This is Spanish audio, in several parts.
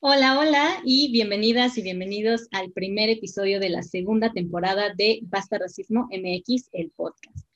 Hola, hola y bienvenidas y bienvenidos al primer episodio de la segunda temporada de Basta Racismo MX, el podcast.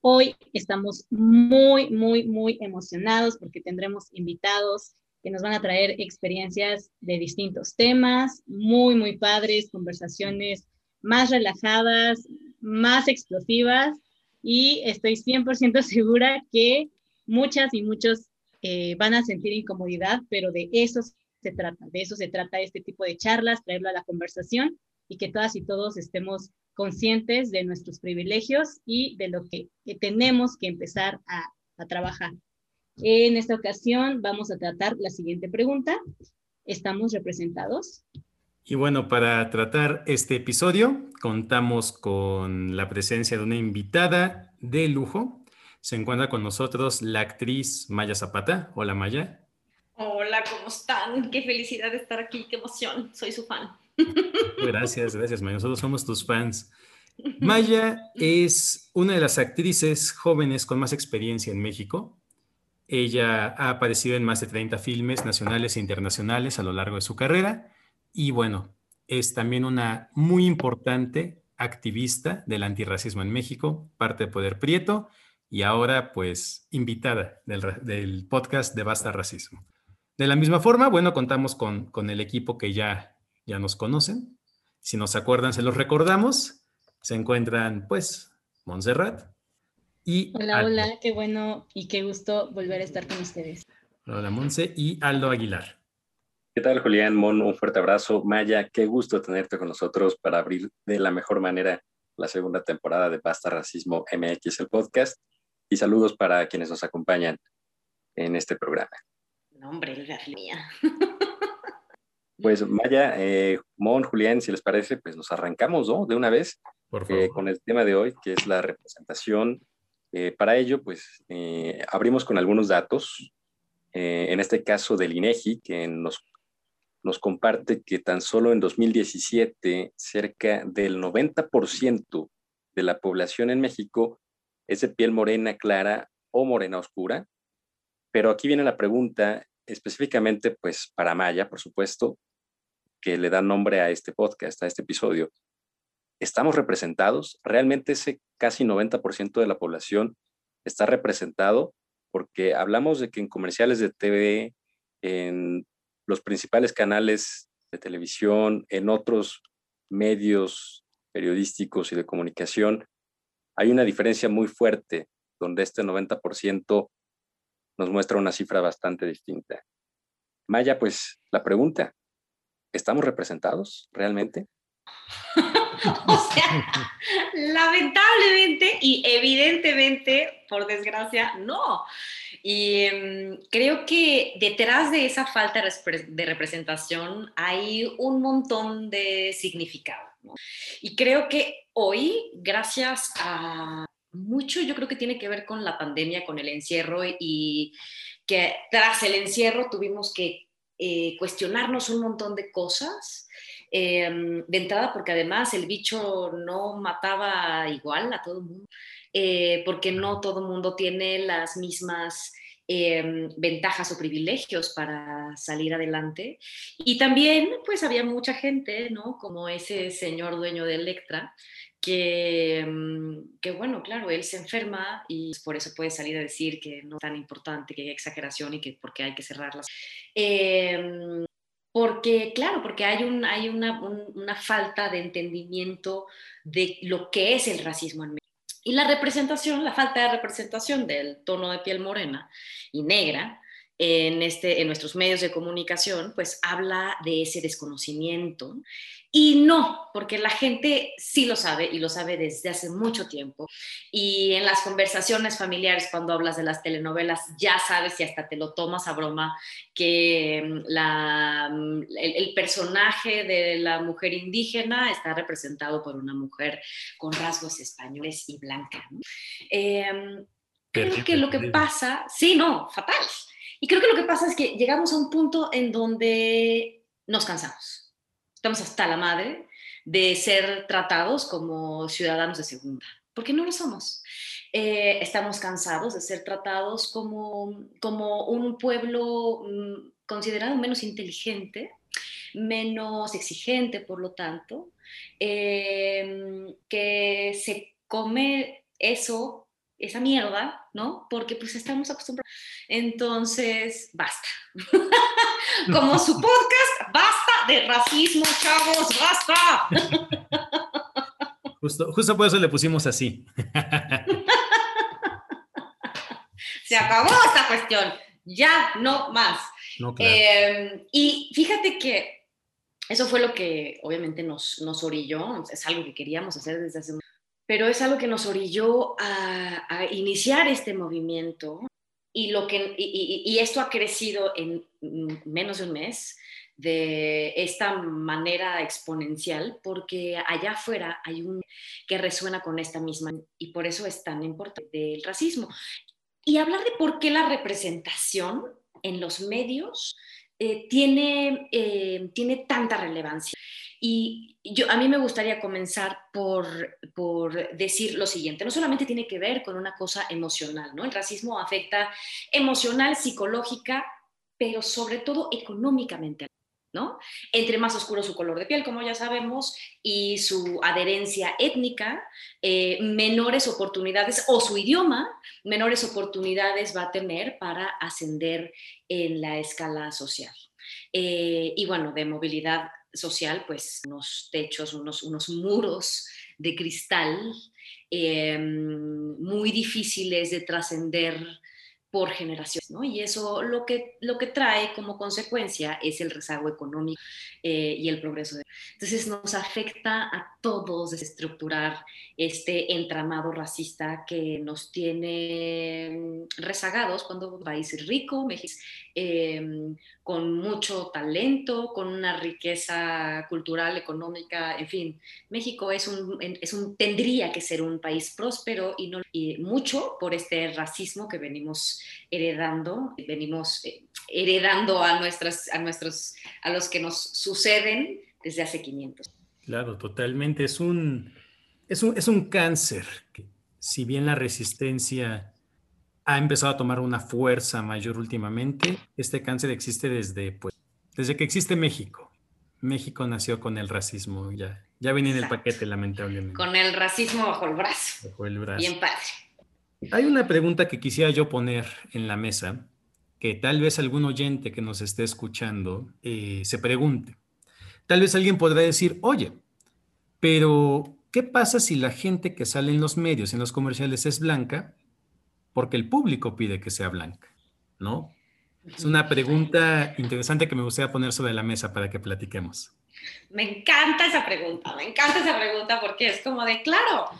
Hoy estamos muy, muy, muy emocionados porque tendremos invitados que nos van a traer experiencias de distintos temas, muy, muy padres, conversaciones más relajadas, más explosivas y estoy 100% segura que muchas y muchos eh, van a sentir incomodidad, pero de eso se trata, de eso se trata este tipo de charlas, traerlo a la conversación y que todas y todos estemos conscientes de nuestros privilegios y de lo que, tenemos que empezar a, a trabajar. En esta ocasión vamos a tratar la siguiente pregunta. ¿Estamos representados? Y bueno, para tratar este episodio contamos con la presencia de una invitada de lujo. Se encuentra con nosotros la actriz Maya Zapata. Hola Maya. Hola, ¿cómo están? Qué felicidad de estar aquí, qué emoción. Soy su fan. Gracias, gracias, Maya. Nosotros somos tus fans. Maya es una de las actrices jóvenes con más experiencia en México. Ella ha aparecido en más de 30 filmes nacionales e internacionales a lo largo de su carrera y bueno, es también una muy importante activista del antirracismo en México, parte de Poder Prieto y ahora pues invitada del, del podcast de Basta Racismo. De la misma forma, bueno, contamos con, con el equipo que ya, ya nos conocen. Si nos acuerdan, se los recordamos. Se encuentran, pues, Montserrat y... Hola, hola, qué bueno y qué gusto volver a estar con ustedes. Hola, Monse y Aldo Aguilar. ¿Qué tal, Julián? Mon, un fuerte abrazo. Maya, qué gusto tenerte con nosotros para abrir de la mejor manera la segunda temporada de Basta Racismo MX, el podcast. Y saludos para quienes nos acompañan en este programa. No, hombre, la mía. Pues Maya, eh, Mon, Julián, si les parece, pues nos arrancamos, ¿no? De una vez eh, con el tema de hoy, que es la representación. Eh, para ello, pues abrimos con algunos datos, en este caso del INEGI, que nos, nos comparte que tan solo en 2017 cerca del 90% de la población en México es de piel morena clara o morena oscura, pero aquí viene la pregunta específicamente pues para Maya, por supuesto, que le da nombre a este podcast, a este episodio. ¿Estamos representados? ¿Realmente ese casi 90% de la población está representado? Porque hablamos de que en comerciales de TV, en los principales canales de televisión, en otros medios periodísticos y de comunicación, hay una diferencia muy fuerte donde este 90% nos muestra una cifra bastante distinta. Maya, pues la pregunta, ¿estamos representados realmente? o sea, lamentablemente y evidentemente, por desgracia, no. Y em, creo que detrás de esa falta de representación hay un montón de significado. Y creo que hoy, gracias a mucho yo creo que tiene que ver con la pandemia, con el encierro y que tras el encierro tuvimos que eh, cuestionarnos un montón de cosas. Em, de entrada, porque además el bicho no mataba igual a todo el mundo, eh, porque no todo el mundo tiene las mismas em, ventajas o privilegios para salir adelante. Y también, pues había mucha gente, ¿no? Como ese señor dueño de Electra, que, mm, que, bueno, claro, él se enferma y por eso puede salir a decir que no es tan importante, que hay exageración y que porque hay que cerrarlas. Eh, porque, claro, porque hay, un, hay una, una, falta de entendimiento de lo que es el racismo en México. Y la representación, la falta de representación del tono de piel morena y negra, en, este, en nuestros medios de comunicación, pues habla de ese desconocimiento. Y no, porque la gente sí lo sabe y lo sabe desde hace mucho tiempo. Y en las conversaciones familiares, cuando hablas de las telenovelas, ya sabes y hasta te lo tomas a broma que mm, la, mm, el, personaje de la mujer indígena está representado por una mujer con rasgos españoles y blanca. Em, creo que lo que pasa, sí, no, fatal y creo que lo que pasa es que llegamos a un punto en donde nos cansamos. Estamos hasta la madre de ser tratados como ciudadanos de segunda, porque no lo somos. Eh, estamos cansados de ser tratados como, como un pueblo mm, considerado menos inteligente menos exigente, por lo tanto, em, que se come eso, esa mierda, ¿no? Porque pues estamos acostumbrados. Entonces, basta. Como su podcast, basta de racismo, chavos, basta. Justo, justo por eso le pusimos así. Se acabó esta cuestión. Ya no más. Em, y fíjate que eso fue lo que obviamente nos, nos orilló, es algo que queríamos hacer desde hace pero es algo que nos orilló a, iniciar este movimiento y, lo que, y, esto ha crecido en menos de un mes de esta manera exponencial porque allá afuera hay un que resuena con esta misma y por eso es tan importante del racismo. Y hablar de por qué la representación en los medios eh, tiene, eh, tiene tanta relevancia. Y yo, a mí me gustaría comenzar por, por, decir lo siguiente, no solamente tiene que ver con una cosa emocional, ¿no? El racismo afecta emocional, psicológica, pero sobre todo económicamente. ¿no? Entre más oscuro su color de piel, como ya sabemos, y su adherencia étnica, eh, menores oportunidades, o su idioma, menores oportunidades va a tener para ascender en la escala social. Eh, y bueno, de movilidad social, pues unos techos, unos, unos muros de cristal em, muy difíciles de trascender por generaciones, ¿no? Y eso lo que, lo que trae como consecuencia es el rezago económico eh, y el progreso. De... Entonces nos afecta a todos desestructurar este entramado racista que nos tiene rezagados cuando un país rico, México, em, con mucho talento, con una riqueza cultural, económica, en fin, México es un, es un tendría que ser un país próspero y no y mucho por este racismo que venimos heredando, venimos eh, heredando a nuestras a nuestros a los que nos suceden desde hace 500. Claro, totalmente. Es un, es un, es un cáncer. Si bien la resistencia ha empezado a tomar una fuerza mayor últimamente, este cáncer existe desde, pues, desde que existe México. México nació con el racismo, ya, ya venía en el paquete, lamentablemente. Con el racismo bajo el brazo. Bajo el brazo. Bien padre. Hay una pregunta que quisiera yo poner en la mesa, que tal vez algún oyente que nos esté escuchando eh, se pregunte. Tal vez alguien podrá decir, oye, pero ¿qué pasa si la gente que sale en los medios, en los comerciales, es blanca? Porque el público pide que sea blanca, ¿no? Es una pregunta interesante que me gustaría poner sobre la mesa para que platiquemos. Me encanta esa pregunta, me encanta esa pregunta porque es como de, claro,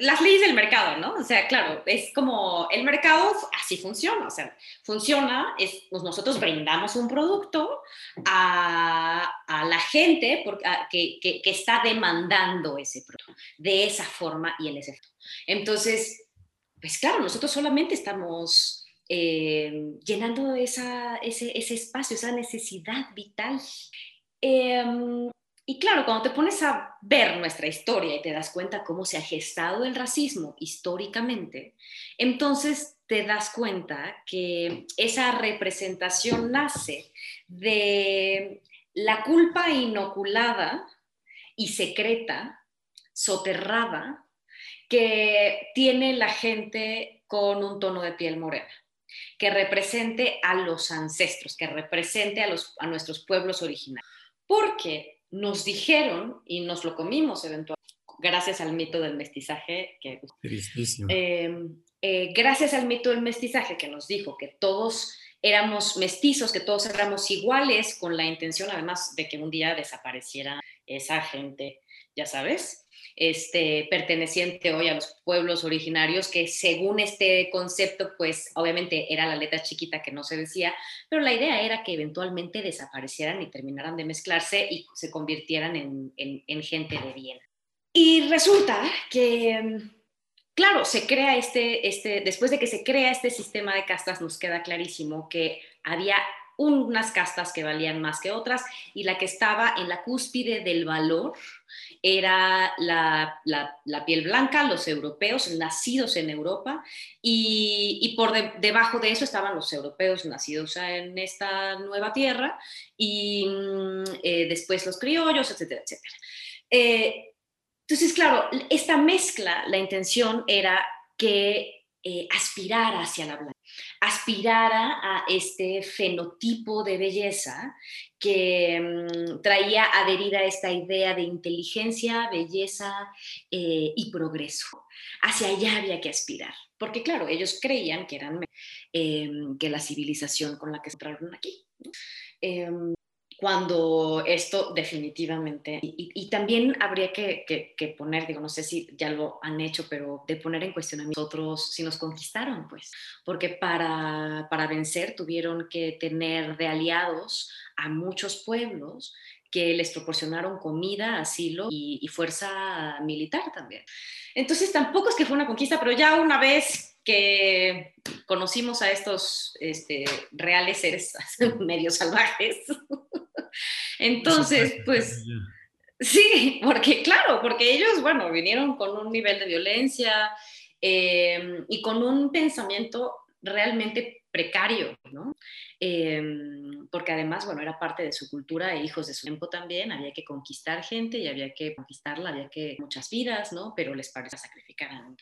las leyes del mercado, ¿no? O sea, claro, es como el mercado así funciona, o sea, funciona, es, pues nosotros brindamos un producto a, la gente que, que, está demandando ese producto de esa forma y en ese Entonces, pues claro, nosotros solamente estamos eh, llenando ese, ese, espacio, esa necesidad vital. Eh, y claro, cuando te pones a ver nuestra historia y te das cuenta cómo se ha gestado el racismo históricamente, entonces te das cuenta que esa representación nace de la culpa inoculada y secreta, soterrada, que tiene la gente con un tono de piel morena, que represente a los ancestros, que represente a, los, a nuestros pueblos originarios. Porque nos dijeron y nos lo comimos eventualmente, gracias al mito del mestizaje, que, eh, eh, gracias al mito del mestizaje que nos dijo que todos éramos mestizos, que todos éramos iguales, con la intención además de que un día desapareciera esa gente, ya sabes, este, perteneciente hoy a los pueblos originarios, que según este concepto, pues obviamente era la letra chiquita que no se decía, pero la idea era que eventualmente desaparecieran y terminaran de mezclarse y se convirtieran en, en, gente de bien. Y resulta que, claro, se crea este, este, después de que se crea este sistema de castas, nos queda clarísimo que había unas castas que valían más que otras y la que estaba en la cúspide del valor era la, piel blanca, los europeos nacidos en Europa y, por debajo de eso estaban los europeos nacidos en esta nueva tierra y mm, eh, después los criollos, etcétera, etcétera. Eh, entonces, claro, esta mezcla, la intención era que eh, hacia la blanca, aspirara a este fenotipo de belleza que mm, traía adherida esta idea de inteligencia, belleza eh, y progreso. Hacia allá había que aspirar, porque claro, ellos creían que eran em, que la civilización con la que entraron aquí. Em, cuando esto definitivamente, y, también habría que, poner, digo, no sé si ya lo han hecho, pero de poner en cuestionamiento nosotros si nos conquistaron, pues, porque para, para vencer tuvieron que tener de aliados a muchos pueblos que les proporcionaron comida, asilo y, fuerza militar también. Entonces tampoco es que fue una conquista, pero ya una vez que conocimos a estos este, reales seres medio salvajes, Entonces, pues... Sí, porque claro, porque ellos, bueno, vinieron con un nivel de violencia em, y con un pensamiento realmente precario, ¿no? Em, porque además, bueno, era parte de su cultura e hijos de su tiempo también, había que conquistar gente y había que conquistarla, había que muchas vidas, ¿no? Pero les parecía sacrificar a un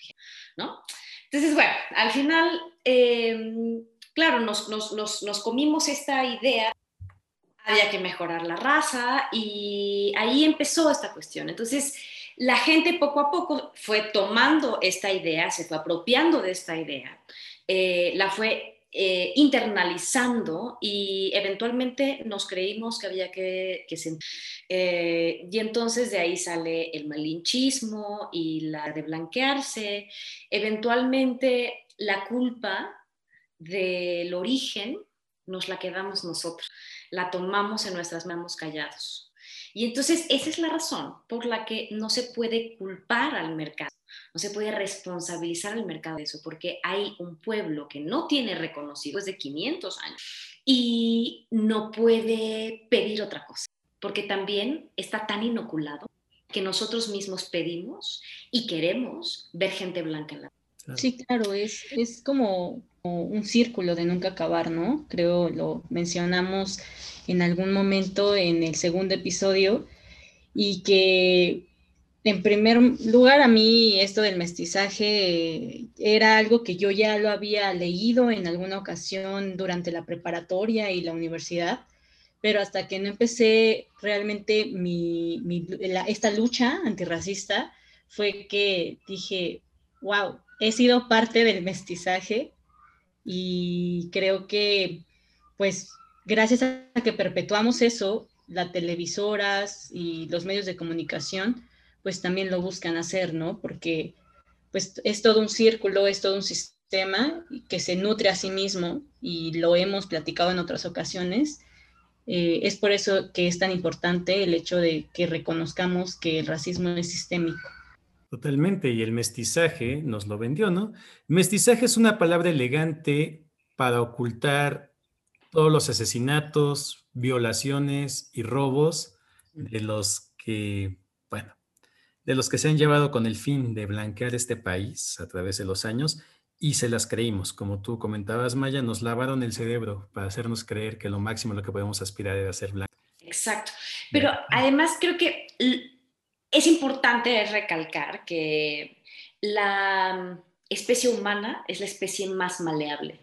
¿no? Entonces, bueno, al final, em, claro, nos, nos, nos, nos comimos esta idea había que mejorar la raza y ahí empezó esta cuestión. Entonces, la gente poco a poco fue tomando esta idea, se fue apropiando de esta idea, eh, la fue eh, internalizando y eventualmente nos creímos que había que, que eh, y entonces de ahí sale el malinchismo y la de blanquearse, eventualmente la culpa del origen nos la quedamos nosotros la tomamos en nuestras manos callados. Y entonces esa es la razón por la que no se puede culpar al mercado, no se puede responsabilizar al mercado de eso, porque hay un pueblo que no tiene reconocido desde 500 años y no puede pedir otra cosa, porque también está tan inoculado que nosotros mismos pedimos y queremos ver gente blanca en la Sí, claro, es, es como, un círculo de nunca acabar, ¿no? Creo lo mencionamos en algún momento en el segundo episodio y que en primer lugar a mí esto del mestizaje era algo que yo ya lo había leído en alguna ocasión durante la preparatoria y la universidad, pero hasta que no empecé realmente mi, esta lucha antirracista fue que dije, wow, he sido parte del mestizaje y creo que, pues, gracias a que perpetuamos eso, las televisoras y los medios de comunicación, pues también lo buscan hacer, ¿no? Porque, pues, es todo un círculo, es todo un sistema que se nutre a sí mismo y lo hemos platicado en otras ocasiones. Eh, es por eso que es tan importante el hecho de que reconozcamos que el racismo es sistémico. Totalmente, y el mestizaje nos lo vendió, ¿no? Mestizaje es una palabra elegante para ocultar todos los asesinatos, violaciones y robos de los que, bueno, de los que se han llevado con el fin de blanquear este país a través de los años y se las creímos, como tú comentabas, Maya, nos lavaron el cerebro para hacernos creer que lo máximo a lo que podemos aspirar era ser blanco. Exacto, pero además creo que es importante recalcar que la especie humana es la especie más maleable.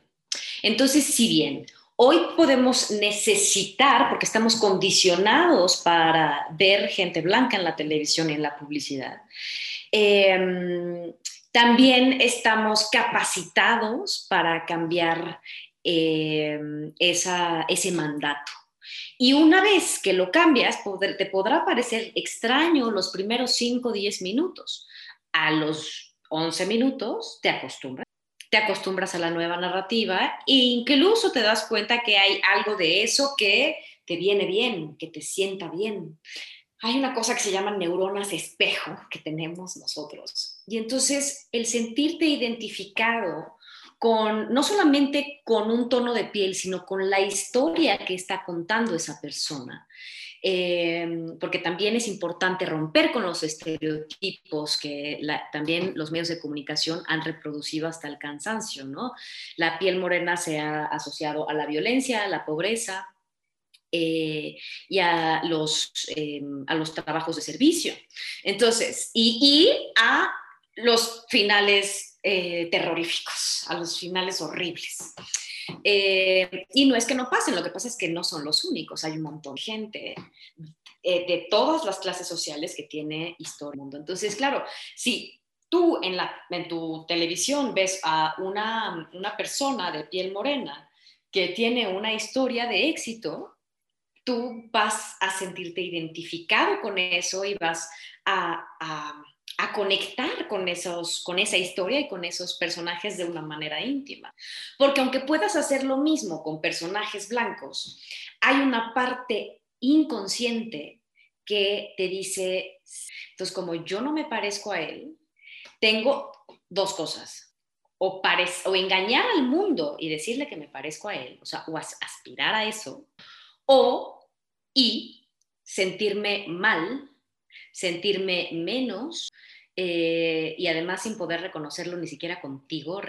Entonces, si bien hoy podemos necesitar, porque estamos condicionados para ver gente blanca en la televisión y en la publicidad, em, también estamos capacitados para cambiar em, ese mandato. Y una vez que lo cambias, te podrá parecer extraño los primeros 5 o 10 minutos. A los 11 minutos te acostumbras. Te acostumbras a la nueva narrativa e incluso te das cuenta que hay algo de eso que te viene bien, que te sienta bien. Hay una cosa que se llama neuronas espejo que tenemos nosotros. Y entonces el sentirte identificado no solamente con un tono de piel, sino con la historia que está contando esa persona. Em, porque también es importante romper con los estereotipos que también los medios de comunicación han reproducido hasta el cansancio, ¿no? La piel morena se ha asociado a la violencia, a la pobreza, eh, y a los, em, a los trabajos de servicio. Entonces, y a los finales eh, terroríficos, a los finales horribles. Eh, y no es que no pasen, lo que pasa es que no son los únicos, hay un montón de gente de todas las clases sociales que tiene historia mundo. Entonces, claro, si tú en, la, en tu televisión ves a una, una persona de piel morena que tiene una historia de éxito, tú vas a sentirte identificado con eso y vas a, conectar con, esos, con esa historia y con esos personajes de una manera íntima. Porque aunque puedas hacer lo mismo con personajes blancos, hay una parte inconsciente que te dice, entonces como yo no me parezco a él, tengo dos cosas. O, o engañar al mundo y decirle que me parezco a él, o sea, o aspirar a eso, o y sentirme mal, sentirme menos eh, y además sin poder reconocerlo ni siquiera contigo.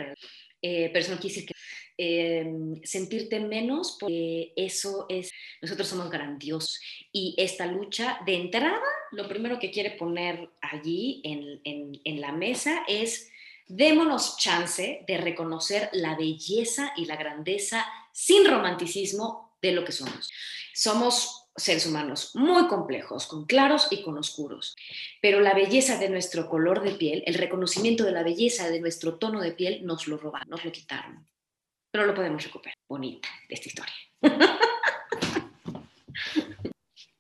Eh, pero eso no quiere decir que em, sentirte menos porque eso es, nosotros somos grandiosos y esta lucha de entrada, lo primero que quiere poner allí en, en la mesa es démonos chance de reconocer la belleza y la grandeza sin romanticismo de lo que somos. Somos seres humanos muy complejos, con claros y con oscuros. Pero la belleza de nuestro color de piel, el reconocimiento de la belleza de nuestro tono de piel, nos lo robaron, nos lo quitaron. Pero lo podemos recuperar. Bonita de esta historia.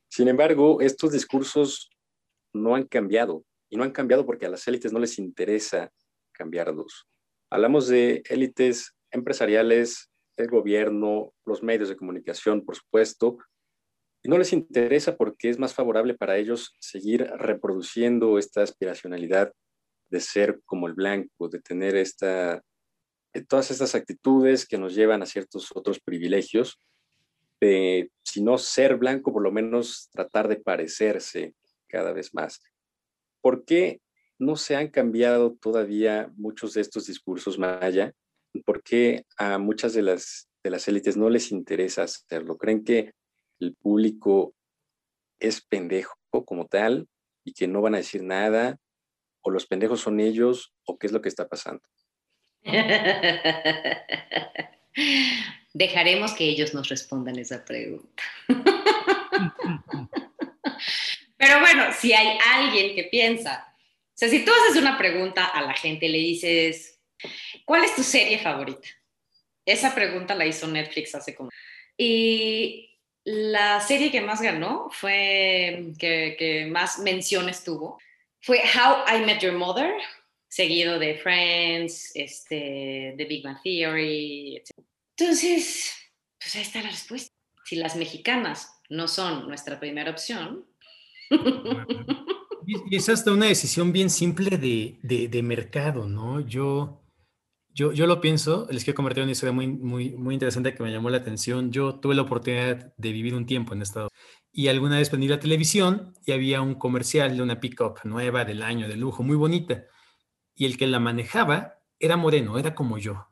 Sin embargo, estos discursos no han cambiado. Y no han cambiado porque a las élites no les interesa cambiarlos. Hablamos de élites empresariales, el gobierno, los medios de comunicación, por supuesto, no les interesa porque es más favorable para ellos seguir reproduciendo esta aspiracionalidad de ser como el blanco, de tener esta, eh, todas estas actitudes que nos llevan a ciertos otros privilegios, de, si no ser blanco, por lo menos tratar de parecerse cada vez más. ¿Por qué no se han cambiado todavía muchos de estos discursos maya? ¿Por qué a muchas de las, de las élites no les interesa hacerlo? ¿Creen que el público es pendejo como tal y que no van a decir nada, o los pendejos son ellos, o qué es lo que está pasando. Dejaremos que ellos nos respondan esa pregunta. Pero bueno, si hay alguien que piensa, o sea, si tú haces una pregunta a la gente, le dices, ¿cuál es tu serie favorita? Esa pregunta la hizo Netflix hace como... Y la serie que más ganó fue, que, más menciones tuvo, fue How I Met Your Mother, seguido de Friends, este, The Big Bang Theory, etc. Entonces, pues ahí está la respuesta. Si las mexicanas no son nuestra primera opción. Y es hasta una decisión bien simple de, de mercado, ¿no? Yo, yo, yo lo pienso, les quiero compartir una historia muy, muy, muy interesante que me llamó la atención. Yo tuve la oportunidad de vivir un tiempo en Estados Unidos y alguna vez prendí la televisión y había un comercial de una pickup nueva del año, de lujo, muy bonita. Y el que la manejaba era moreno, era como yo.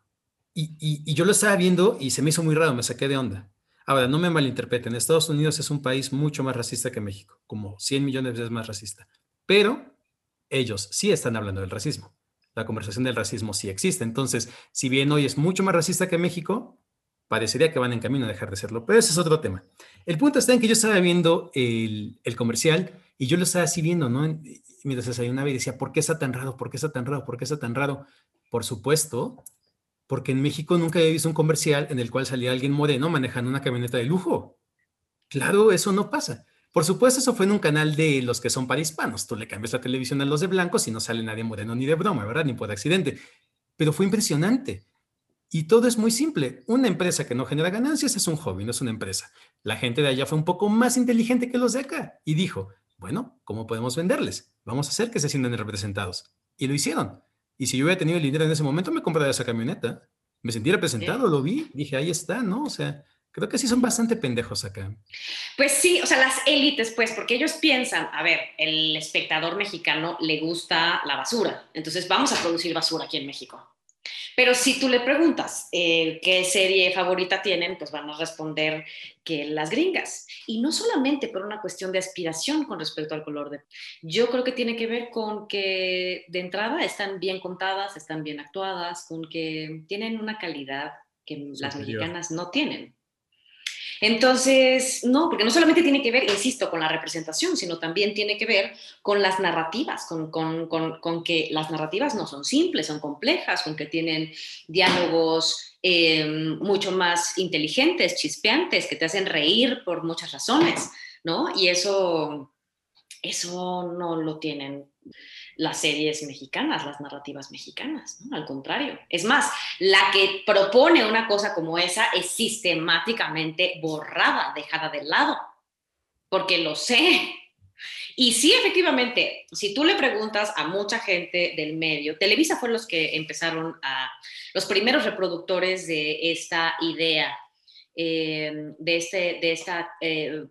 Y, y, y yo lo estaba viendo y se me hizo muy raro, me saqué de onda. Ahora, no me malinterpreten, Estados Unidos es un país mucho más racista que México, como 100 millones de veces más racista. Pero ellos sí están hablando del racismo la conversación del racismo sí existe. Entonces, si bien hoy es mucho más racista que México, parecería que van en camino a dejar de serlo, pero ese es otro tema. El punto está en que yo estaba viendo el, comercial y yo lo estaba así viendo, ¿no? Y mientras desayunaba y decía, ¿por qué está tan raro? ¿Por qué está tan raro? ¿Por qué está tan raro? Por supuesto, porque en México nunca había visto un comercial en el cual salía alguien moreno manejando una camioneta de lujo. Claro, eso no pasa. Por supuesto, eso fue en un canal de los que son para hispanos. Tú le cambias la televisión a los de blancos y no sale nadie moreno ni de broma, ¿verdad? Ni por accidente. Pero fue impresionante. Y todo es muy simple. Una empresa que no genera ganancias es un hobby, no es una empresa. La gente de allá fue un poco más inteligente que los de acá y dijo, bueno, ¿cómo podemos venderles? Vamos a hacer que se sientan representados. Y lo hicieron. Y si yo hubiera tenido el dinero en ese momento, me compraría esa camioneta. me sentí representado, lo vi, dije, ahí está, ¿no? O sea, creo que sí son bastante pendejos acá. Pues sí, o sea, las élites, pues, porque ellos piensan, a ver, el espectador mexicano le gusta la basura, entonces vamos a producir basura aquí en México. Pero si tú le preguntas eh, qué serie favorita tienen, pues van a responder que las gringas. Y no solamente por una cuestión de aspiración con respecto al color de... Yo creo que tiene que ver con que de entrada están bien contadas, están bien actuadas, con que tienen una calidad que las mexicanas no tienen. Entonces, no, porque no solamente tiene que ver, insisto, con la representación, sino también tiene que ver con las narrativas, con, que las narrativas no son simples, son complejas, con que tienen diálogos em, mucho más inteligentes, chispeantes, que te hacen reír por muchas razones, ¿no? Y eso, eso no lo tienen las series mexicanas, las narrativas mexicanas. Al contrario. Es más, la que propone una cosa como esa es sistemáticamente borrada, dejada de lado, porque lo sé. Y sí, efectivamente, si tú le preguntas a mucha gente del medio, Televisa fue los que empezaron a, los primeros reproductores de esta idea eh, de, este, de esta eh,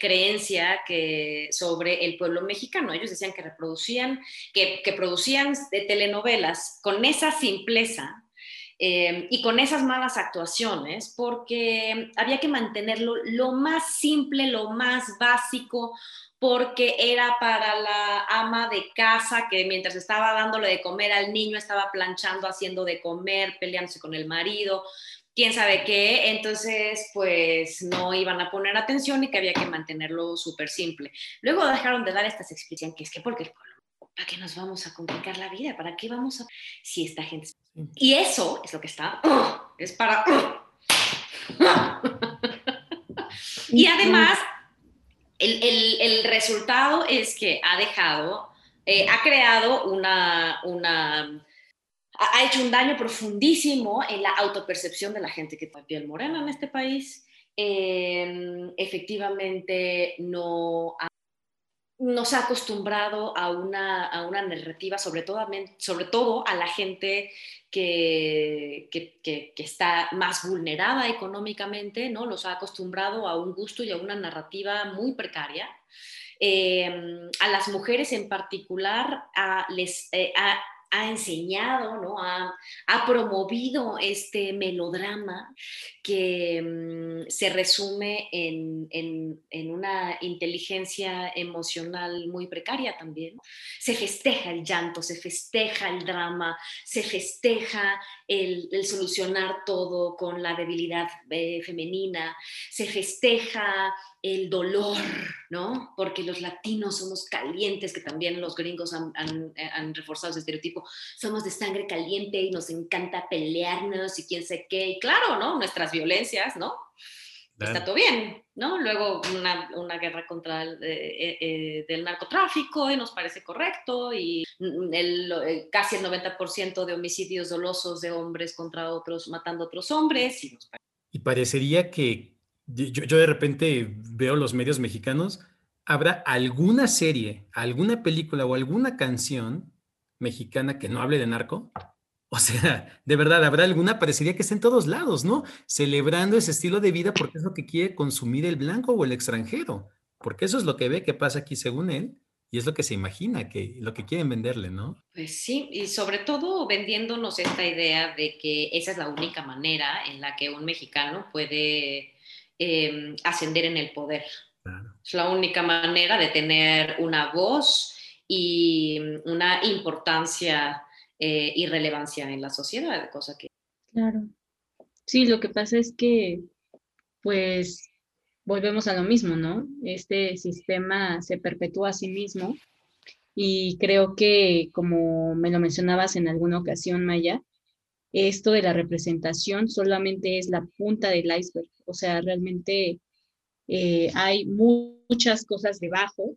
creencia que, sobre el pueblo mexicano. Ellos decían que reproducían, que, que producían telenovelas con esa simpleza eh, y con esas malas actuaciones, porque había que mantenerlo lo más simple, lo más básico, porque era para la ama de casa que mientras estaba dándole de comer al niño estaba planchando, haciendo de comer, peleándose con el marido quién sabe qué, entonces pues no iban a poner atención y que había que mantenerlo súper simple. Luego dejaron de dar estas explicaciones, que es que porque ¿para qué nos vamos a complicar la vida? ¿Para qué vamos a...? Si esta gente... Y eso es lo que está, es para... y además, el, resultado es que ha dejado, eh, ha creado una, una ha hecho un daño profundísimo en la autopercepción de la gente que tiene piel morena en este país. Em, efectivamente, no nos ha acostumbrado a una, a una narrativa, sobre todo, sobre todo a la gente que, que, que, está más vulnerada económicamente, ¿no? Los ha acostumbrado a un gusto y a una narrativa muy precaria. Em, a las mujeres en particular a, les, eh, ha enseñado, ¿no? ha, promovido este melodrama que mm, se resume en, una inteligencia emocional muy precaria también. Se festeja el llanto, se festeja el drama, se festeja el, solucionar todo con la debilidad eh, femenina, se festeja el dolor, ¿no? Porque los latinos somos calientes, que también los gringos han, han, reforzado ese estereotipo, somos de sangre caliente y nos encanta pelearnos y quién sé qué, y claro, ¿no? Nuestras violencias, ¿no? Está todo bien, ¿no? Luego una, una guerra contra el eh, eh, del narcotráfico y nos parece correcto y el, casi el 90% de homicidios dolosos de hombres contra otros, matando a otros hombres. Y, y parecería que yo, de repente veo los medios mexicanos, habrá alguna serie, alguna película o alguna canción mexicana que no hable de narco. O sea, de verdad, habrá alguna, parecería que está en todos lados, ¿no? Celebrando ese estilo de vida porque es lo que quiere consumir el blanco o el extranjero, porque eso es lo que ve que pasa aquí según él. Y es lo que se imagina, que lo que quieren venderle, ¿no? Pues sí, y sobre todo vendiéndonos esta idea de que esa es la única manera en la que un mexicano puede Em, ascender en el poder. Es la única manera de tener una voz y una importancia eh, y relevancia en la sociedad, cosa que... Claro. Sí, lo que pasa es que, pues, volvemos a lo mismo, ¿no? Este sistema se perpetúa a sí mismo y creo que, como me lo mencionabas en alguna ocasión, Maya, esto de la representación solamente es la punta del iceberg, o sea, realmente eh, hay muchas cosas debajo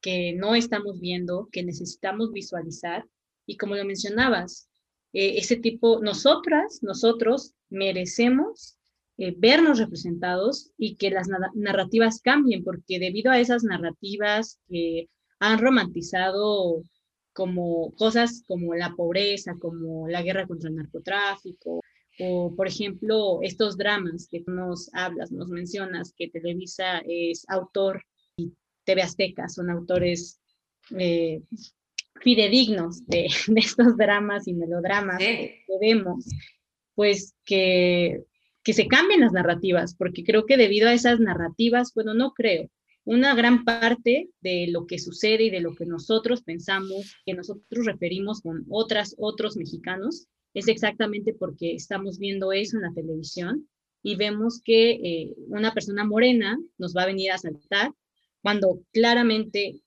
que no estamos viendo, que necesitamos visualizar y como lo mencionabas, eh, ese tipo, nosotras, nosotros merecemos eh, vernos representados y que las narrativas cambien, porque debido a esas narrativas que han romantizado como cosas como la pobreza, como la guerra contra el narcotráfico O, por ejemplo, estos dramas que nos hablas, nos mencionas, que Televisa es autor y TV Azteca son autores eh, fidedignos de, estos dramas y melodramas que, vemos, pues que, que se cambien las narrativas, porque creo que debido a esas narrativas, bueno, no creo, una gran parte de lo que sucede y de lo que nosotros pensamos, que nosotros referimos con otras, otros mexicanos, es exactamente porque estamos viendo eso en la televisión y vemos que eh, una persona morena nos va a venir a saltar cuando claramente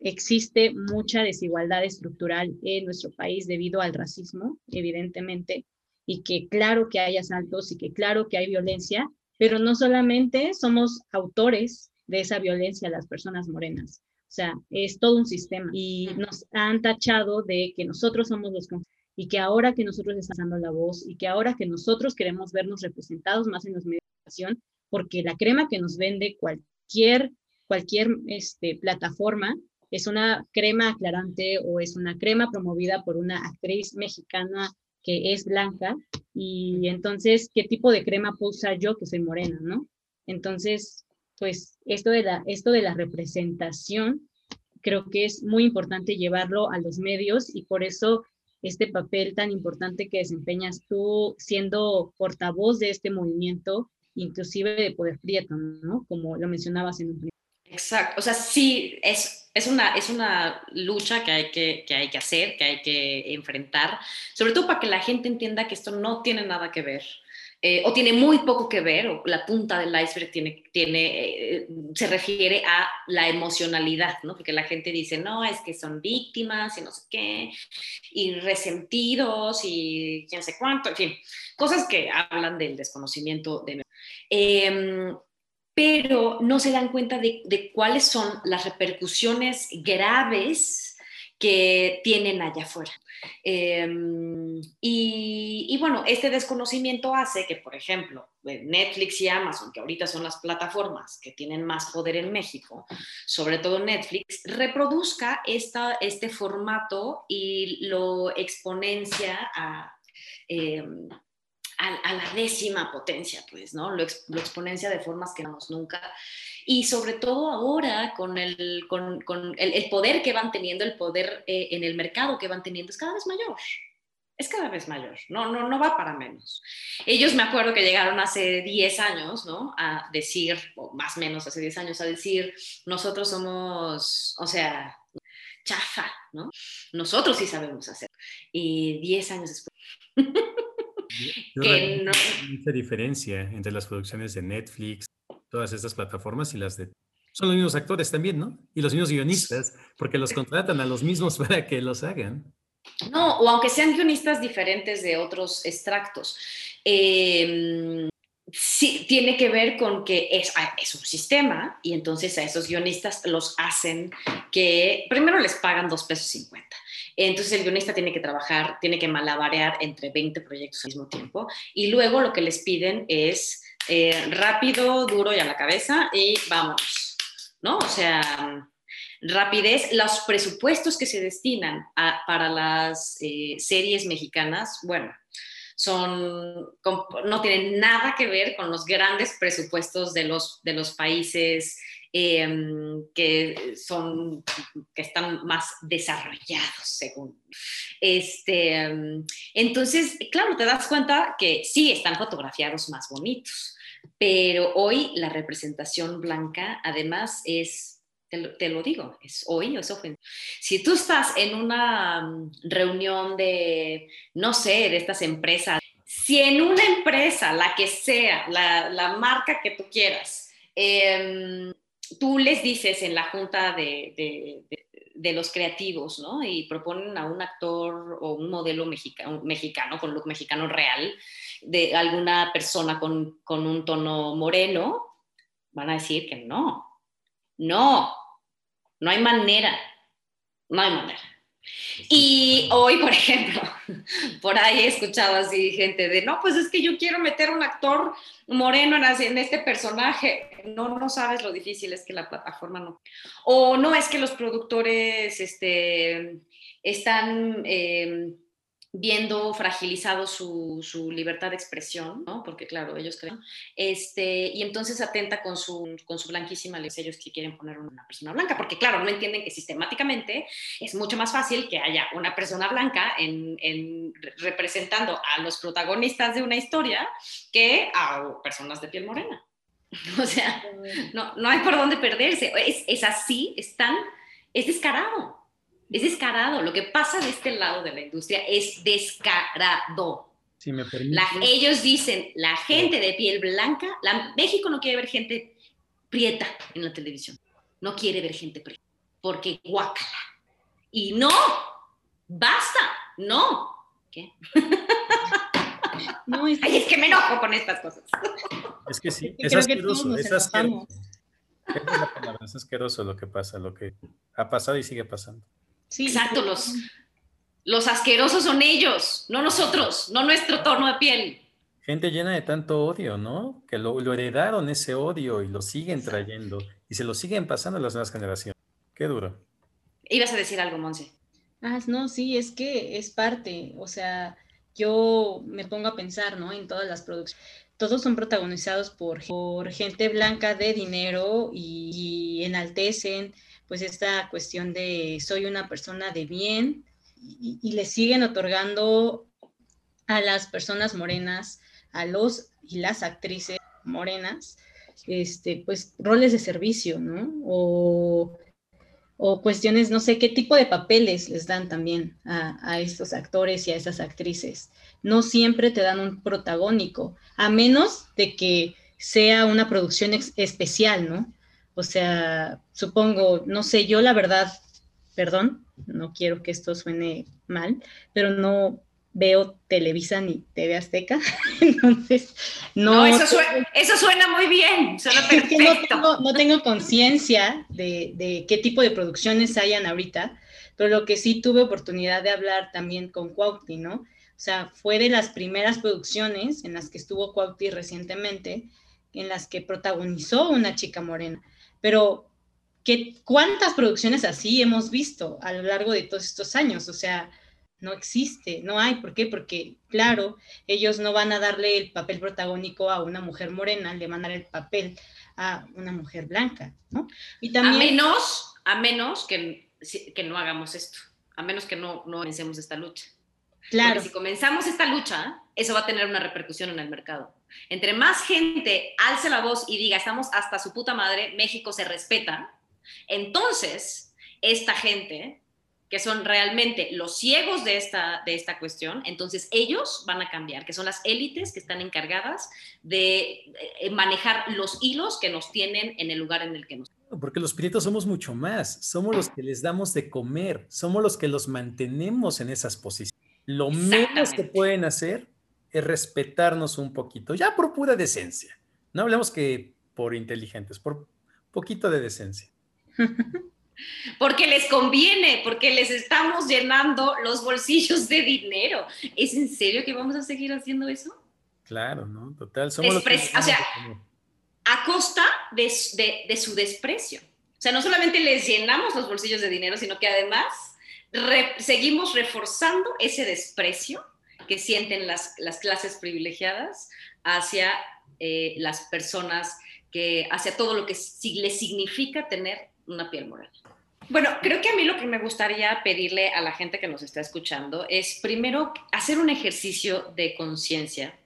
existe mucha desigualdad estructural en nuestro país debido al racismo, evidentemente, y que claro que hay asaltos y que claro que hay violencia, pero no solamente somos autores de esa violencia las personas morenas, o sea, es todo un sistema y nos han tachado de que nosotros somos los y que ahora que nosotros estamos dando la voz y que ahora que nosotros queremos vernos representados más en los medios de comunicación, porque la crema que nos vende cualquier, cualquier este, plataforma es una crema aclarante o es una crema promovida por una actriz mexicana que es blanca y entonces, ¿qué tipo de crema puedo usar yo que soy morena, no? Entonces, pues esto de la, esto de la representación creo que es muy importante llevarlo a los medios y por eso este papel tan importante que desempeñas tú siendo portavoz de este movimiento, inclusive de Poder Prieto, ¿no? Como lo mencionabas en un. Exacto, o sea, sí, es, es, una, es una lucha que hay que, que hay que hacer, que hay que enfrentar, sobre todo para que la gente entienda que esto no tiene nada que ver eh, o tiene muy poco que ver, o la punta del iceberg tiene, tiene, eh, se refiere a la emocionalidad, ¿no? Porque la gente dice, no, es que son víctimas y no sé qué, y resentidos y quién sé cuánto, en fin, cosas que hablan del desconocimiento de... Eh, pero no se dan cuenta de, cuáles son las repercusiones graves que tienen allá afuera. Em, y, bueno, este desconocimiento hace que, por ejemplo, eh, Netflix y Amazon, que ahorita son las plataformas que tienen más poder en México, sobre todo Netflix, reproduzca este formato y lo exponencia a... Em, a, la décima potencia, pues, ¿no? Lo, lo exponencia de formas que no nunca y sobre todo ahora con el, con, con el, poder que van teniendo, el poder eh, en el mercado que van teniendo es cada vez mayor. Es cada vez mayor, no, no, no va para menos. Ellos me acuerdo que llegaron hace 10 años, ¿no? A decir, o más o menos hace 10 años, a decir, nosotros somos, o sea, chafa, ¿no? Nosotros sí sabemos hacer. Y 10 años después. que no... mucha diferencia entre las producciones de Netflix, todas estas plataformas y las de... Son los mismos actores también, ¿no? Y los mismos guionistas, porque los contratan a los mismos para que los hagan. No, o aunque sean guionistas diferentes de otros extractos. Em, sí, tiene que ver con que es, ah, es, un sistema y entonces a esos guionistas los hacen que primero les pagan dos pesos cincuenta. Entonces el guionista tiene que trabajar, tiene que malabarear entre 20 proyectos al mismo tiempo y luego lo que les piden es eh, rápido, duro y a la cabeza y vamos, ¿no? O sea, rapidez, los presupuestos que se destinan para las eh, series mexicanas, bueno, son, no tienen nada que ver con los grandes presupuestos de los, de los países em, que son que están más desarrollados según este em, entonces claro te das cuenta que sí están fotografiados más bonitos pero hoy la representación blanca además es, te lo, digo, es hoy o es ofensivo. Si tú estás en una mm, reunión de, no sé, de estas empresas, si en una empresa, la que sea, la, marca que tú quieras, em, tú les dices en la junta de, los creativos, ¿no? Y proponen a un actor o un modelo mexicano, mexicano con look mexicano real, de alguna persona con, un tono moreno, van a decir que no, no, no hay manera, no hay manera. Y hoy, por ejemplo, por ahí he escuchado así gente de, no, pues es que yo quiero meter un actor moreno en, este personaje. No, no sabes lo difícil es que la plataforma no. O no es que los productores este, están... Eh, viendo fragilizado su, su, libertad de expresión, ¿no? Porque claro, ellos creen, este, y entonces atenta con su, con su blanquísima ley, ellos que quieren poner una persona blanca, porque claro, no entienden que sistemáticamente es mucho más fácil que haya una persona blanca en, en, representando a los protagonistas de una historia que a personas de piel morena. O sea, no, no hay por dónde perderse. Es, es así, es tan, es descarado. Es descarado. Lo que pasa de este lado de la industria es descarado. Si me ellos dicen, la gente de piel blanca, la, México no quiere ver gente prieta en la televisión. No quiere ver gente prieta. Porque guácala. Y no, basta, no. ¿Qué? No, es... Ay, es que me enojo con estas cosas. Es que sí, es, asqueroso, es asqueroso. Es asqueroso lo que pasa, lo que ha pasado y sigue pasando. Exacto, los, los asquerosos son ellos, no nosotros, no nuestro tono de piel. Gente llena de tanto odio, ¿no? Que lo, heredaron ese odio y lo siguen trayendo y se lo siguen pasando a las nuevas generaciones. Qué duro. Ibas a decir algo, Monse. Ah, no, sí, es que es parte, o sea, yo me pongo a pensar, ¿no? En todas las producciones. Todos son protagonizados por, por gente blanca de dinero y, y enaltecen pues esta cuestión de soy una persona de bien y, le siguen otorgando a las personas morenas, a los y las actrices morenas, este, pues roles de servicio, ¿no? O, cuestiones, no sé, qué tipo de papeles les dan también a, estos actores y a esas actrices. No siempre te dan un protagónico, a menos de que sea una producción especial, ¿no? O sea, supongo, no sé, yo la verdad, perdón, no quiero que esto suene mal, pero no veo Televisa ni TV Azteca, entonces no... no eso, suena, muy bien, suena perfecto. no tengo, conciencia de, de, qué tipo de producciones hayan ahorita, pero lo que sí tuve oportunidad de hablar también con Cuauhti, ¿no? O sea, fue de las primeras producciones en las que estuvo Cuauhti recientemente, en las que protagonizó una chica morena pero ¿qué, ¿cuántas producciones así hemos visto a lo largo de todos estos años? O sea, no existe, no hay. ¿Por qué? Porque, claro, ellos no van a darle el papel protagónico a una mujer morena, le van a dar el papel a una mujer blanca, ¿no? Y también... A menos, a menos que, que no hagamos esto, a menos que no, no comencemos esta lucha. Claro. Porque si comenzamos esta lucha, eso va a tener una repercusión en el mercado. Entre más gente alce la voz y diga, estamos hasta su puta madre, México se respeta, entonces esta gente, que son realmente los ciegos de esta, de esta cuestión, entonces ellos van a cambiar, que son las élites que están encargadas de eh, manejar los hilos que nos tienen en el lugar en el que nos porque los prietos somos mucho más, somos los que les damos de comer, somos los que los mantenemos en esas posiciones. Lo menos que pueden hacer es respetarnos un poquito, ya por pura decencia. No hablemos que por inteligentes, por poquito de decencia. Porque les conviene, porque les estamos llenando los bolsillos de dinero. ¿Es en serio que vamos a seguir haciendo eso? Claro, ¿no? Total, somos los O sea, a costa de, de, su desprecio. O sea, no solamente les llenamos los bolsillos de dinero, sino que además seguimos reforzando ese desprecio que sienten las, clases privilegiadas hacia eh, las personas, que, hacia todo lo que les significa tener una piel morena. Bueno, creo que a mí lo que me gustaría pedirle a la gente que nos está escuchando es primero hacer un ejercicio de conciencia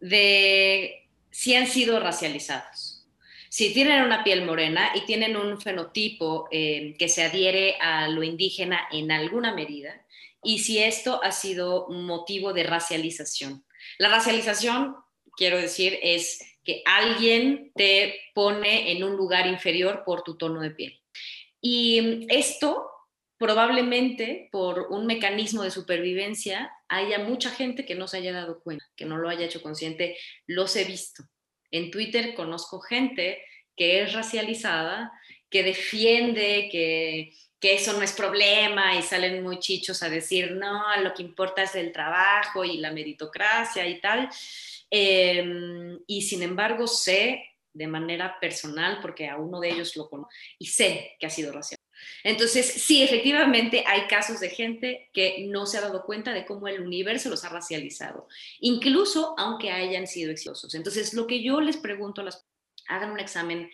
de si han sido racializados. Si tienen una piel morena y tienen un fenotipo eh, que se adhiere a lo indígena en alguna medida, y si esto ha sido motivo de racialización. La racialización, quiero decir, es que alguien te pone en un lugar inferior por tu tono de piel. Y esto probablemente por un mecanismo de supervivencia haya mucha gente que no se haya dado cuenta, que no lo haya hecho consciente. Los he visto. En Twitter conozco gente que es racializada, que defiende, que que eso no es problema y salen muy chichos a decir, no, lo que importa es el trabajo y la meritocracia y tal. Em, y sin embargo sé de manera personal, porque a uno de ellos lo conozco, y sé que ha sido racial. Entonces, sí, efectivamente hay casos de gente que no se ha dado cuenta de cómo el universo los ha racializado, incluso aunque hayan sido exitosos. Entonces, lo que yo les pregunto a las hagan un examen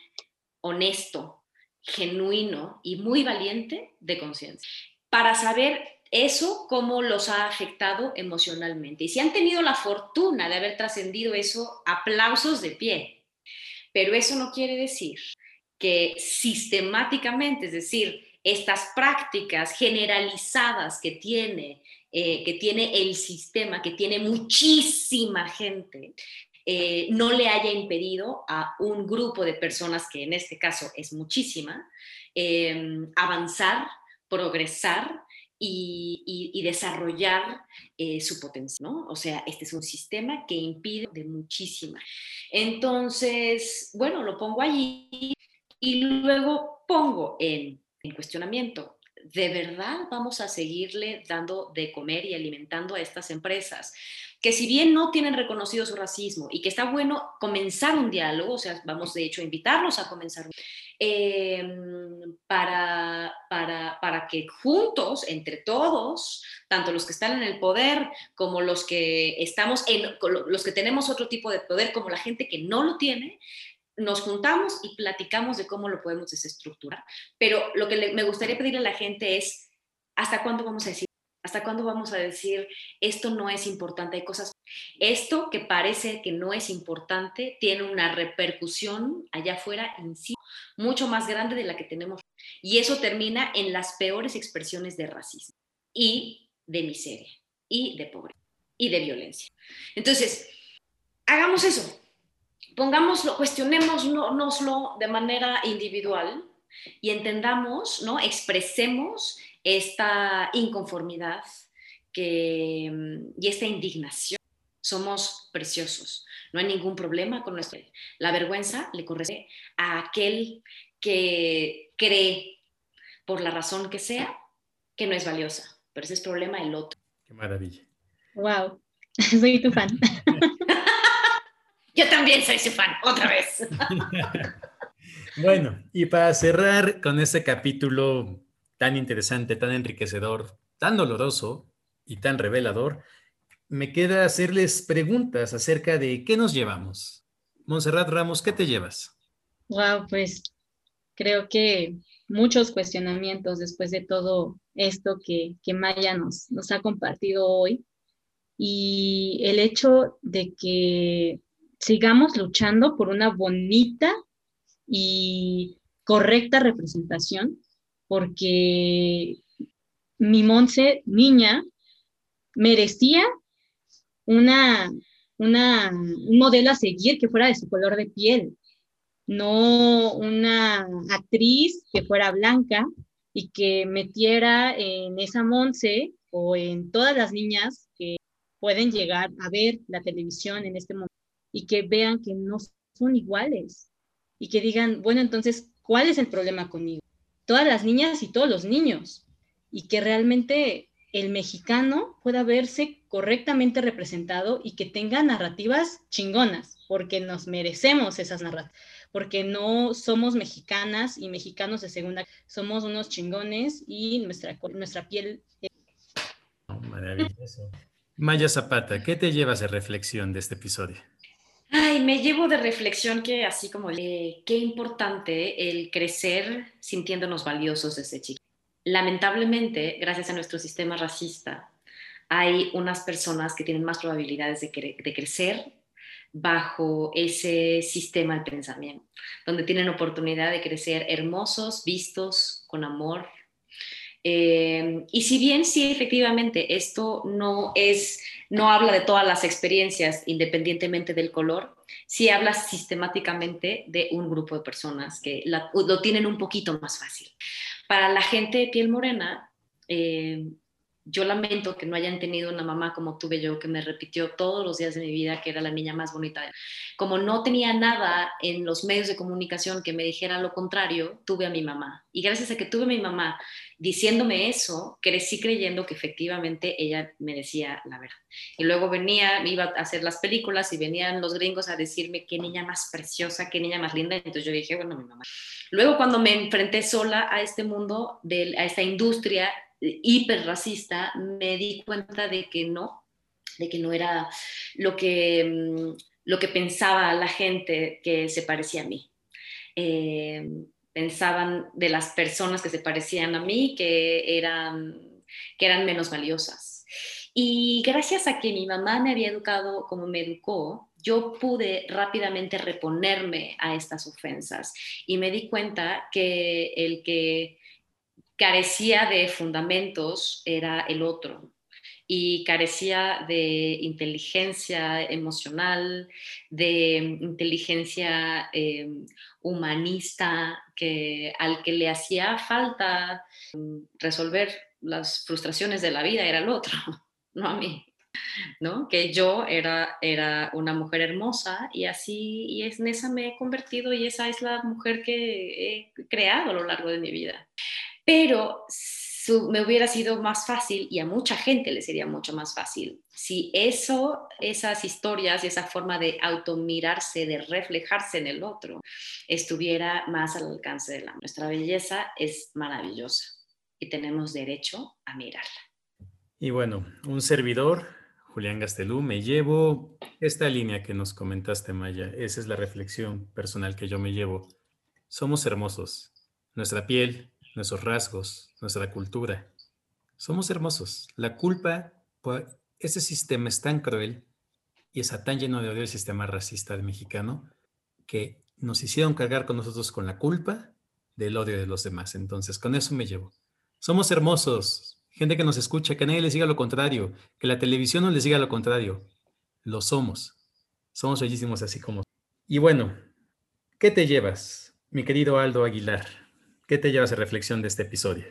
honesto, genuino y muy valiente de conciencia para saber eso cómo los ha afectado emocionalmente. Y si han tenido la fortuna de haber trascendido eso, aplausos de pie. Pero eso no quiere decir que sistemáticamente, es decir, estas prácticas generalizadas que tiene, eh, que tiene el sistema, que tiene muchísima gente, eh, no le haya impedido a un grupo de personas, que en este caso es muchísima, em, avanzar, progresar y, desarrollar eh, su potencial. O sea, este es un sistema que impide de muchísima. Entonces, bueno, lo pongo allí y luego pongo en, en cuestionamiento, ¿de verdad vamos a seguirle dando de comer y alimentando a estas empresas? Que si bien no tienen reconocido su racismo y que está bueno comenzar un diálogo, o sea, vamos de hecho a invitarlos a comenzar, eh, para, para, para que juntos, entre todos, tanto los que están en el poder como los que estamos en, los que tenemos otro tipo de poder, como la gente que no lo tiene, nos juntamos y platicamos de cómo lo podemos desestructurar. Pero lo que me gustaría pedirle a la gente es, ¿hasta cuándo vamos a decir? ¿Hasta cuándo vamos a decir esto no es importante? Hay cosas. Esto que parece que no es importante tiene una repercusión allá afuera en sí mucho más grande de la que tenemos. Y eso termina en las peores expresiones de racismo y de miseria y de pobreza y de violencia. Entonces, hagamos eso. Pongámoslo, cuestionémoslo de manera individual y entendamos, ¿no? Expresemos esta inconformidad que, mm, y esta indignación. Somos preciosos, no hay ningún problema con nuestro. La vergüenza le corresponde a aquel que cree, por la razón que sea, que no es valiosa, pero ese es problema del otro. Qué maravilla. Wow, soy tu fan. Yo también soy su fan, otra vez. bueno, y para cerrar con este capítulo tan interesante, tan enriquecedor, tan doloroso y tan revelador, me queda hacerles preguntas acerca de qué nos llevamos. Montserrat Ramos, ¿qué te llevas? Wow, pues creo que muchos cuestionamientos después de todo esto que, que Maya nos ha compartido hoy y el hecho de que sigamos luchando por una bonita y correcta representación porque mi Monse, niña, merecía una, una, un modelo a seguir que fuera de su color de piel, no una actriz que fuera blanca y que metiera en esa Monse o en todas las niñas que pueden llegar a ver la televisión en este momento y que vean que no son iguales y que digan, bueno, entonces, ¿cuál es el problema conmigo? Todas las niñas y todos los niños y que realmente el mexicano pueda verse correctamente representado y que tenga narrativas chingonas, porque nos merecemos esas narrativas, porque no somos mexicanas y mexicanos de segunda, somos unos chingones y nuestra, nuestra piel... maravilloso. Maya Zapata, ¿qué te llevas de reflexión de este episodio? Ay, me llevo de reflexión que así como qué importante el crecer sintiéndonos valiosos desde chicos. Lamentablemente, gracias a nuestro sistema racista, hay unas personas que tienen más probabilidades de, de crecer bajo ese sistema de pensamiento, donde tienen oportunidad de crecer hermosos, vistos, con amor, eh, y si bien sí, efectivamente, esto no es, no habla de todas las experiencias independientemente del color, sí habla sistemáticamente de un grupo de personas que lo tienen un poquito más fácil. Para la gente de piel morena, eh, yo lamento que no hayan tenido una mamá como tuve yo, que me repitió todos los días de mi vida que era la niña más bonita. Como no tenía nada en los medios de comunicación que me dijera lo contrario, tuve a mi mamá. Y gracias a que tuve a mi mamá diciéndome eso, crecí creyendo que efectivamente ella me decía la verdad. Y luego venía, iba a hacer las películas y venían los gringos a decirme qué niña más preciosa, qué niña más linda. Entonces yo dije, bueno, mi mamá. Luego cuando me enfrenté sola a este mundo, de, a esta industria, hiperracista, me di cuenta de que no, de que no era lo que, mm, lo que pensaba la gente que se parecía a mí. Eh, pensaban de las personas que se parecían a mí que eran, que eran menos valiosas. Y gracias a que mi mamá me había educado como me educó, yo pude rápidamente reponerme a estas ofensas y me di cuenta que el que carecía de fundamentos era el otro y carecía de inteligencia emocional, de inteligencia eh, humanista, que, al que le hacía falta resolver las frustraciones de la vida era el otro, no a mí. ¿no? Que yo era, era una mujer hermosa y así, y en esa me he convertido y esa es la mujer que he creado a lo largo de mi vida pero me hubiera sido más fácil y a mucha gente le sería mucho más fácil si eso, esas historias y esa forma de automirarse, de reflejarse en el otro, estuviera más al alcance de la. Nuestra belleza es maravillosa y tenemos derecho a mirarla. Y bueno, un servidor, Julián Gastelú, me llevo esta línea que nos comentaste, Maya. Esa es la reflexión personal que yo me llevo. Somos hermosos. Nuestra piel, nuestros rasgos, nuestra cultura. Somos hermosos. La culpa, ese sistema es tan cruel y está tan lleno de odio el sistema racista mexicano que nos hicieron cargar con nosotros con la culpa del odio de los demás. Entonces, con eso me llevo. Somos hermosos. Gente que nos escucha, que nadie les diga lo contrario, que la televisión no les diga lo contrario. Lo somos. Somos bellísimos así como. Y bueno, ¿qué te llevas, mi querido Aldo Aguilar? ¿Qué te llevas a reflexión de este episodio?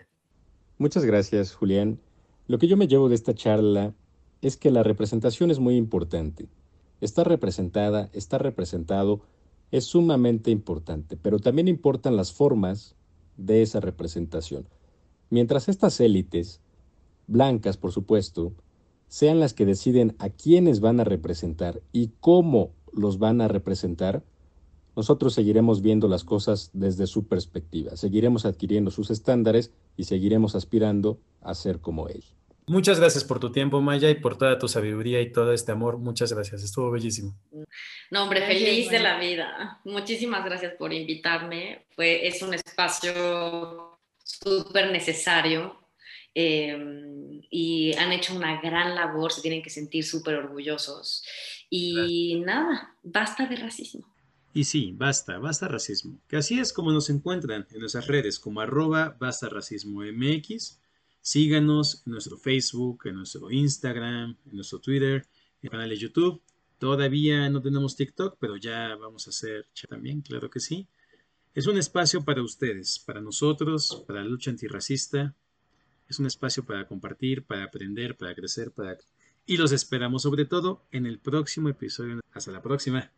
Muchas gracias, Julián. Lo que yo me llevo de esta charla es que la representación es muy importante. Estar representada, estar representado es sumamente importante, pero también importan las formas de esa representación. Mientras estas élites, blancas por supuesto, sean las que deciden a quiénes van a representar y cómo los van a representar, nosotros seguiremos viendo las cosas desde su perspectiva, seguiremos adquiriendo sus estándares y seguiremos aspirando a ser como él. Muchas gracias por tu tiempo, Maya, y por toda tu sabiduría y todo este amor. Muchas gracias, estuvo bellísimo. No, hombre, feliz de la vida. Muchísimas gracias por invitarme. Fue, es un espacio súper necesario eh, y han hecho una gran labor, se tienen que sentir súper orgullosos. Y nada, basta de racismo. Y sí, basta, basta racismo. Que así es como nos encuentran en nuestras redes como arroba basta racismo MX. Síganos en nuestro Facebook, en nuestro Instagram, en nuestro Twitter, en el canal de YouTube. Todavía no tenemos TikTok, pero ya vamos a hacer también, claro que sí. Es un espacio para ustedes, para nosotros, para la lucha antirracista. Es un espacio para compartir, para aprender, para crecer, para... Y los esperamos sobre todo en el próximo episodio. Hasta la próxima.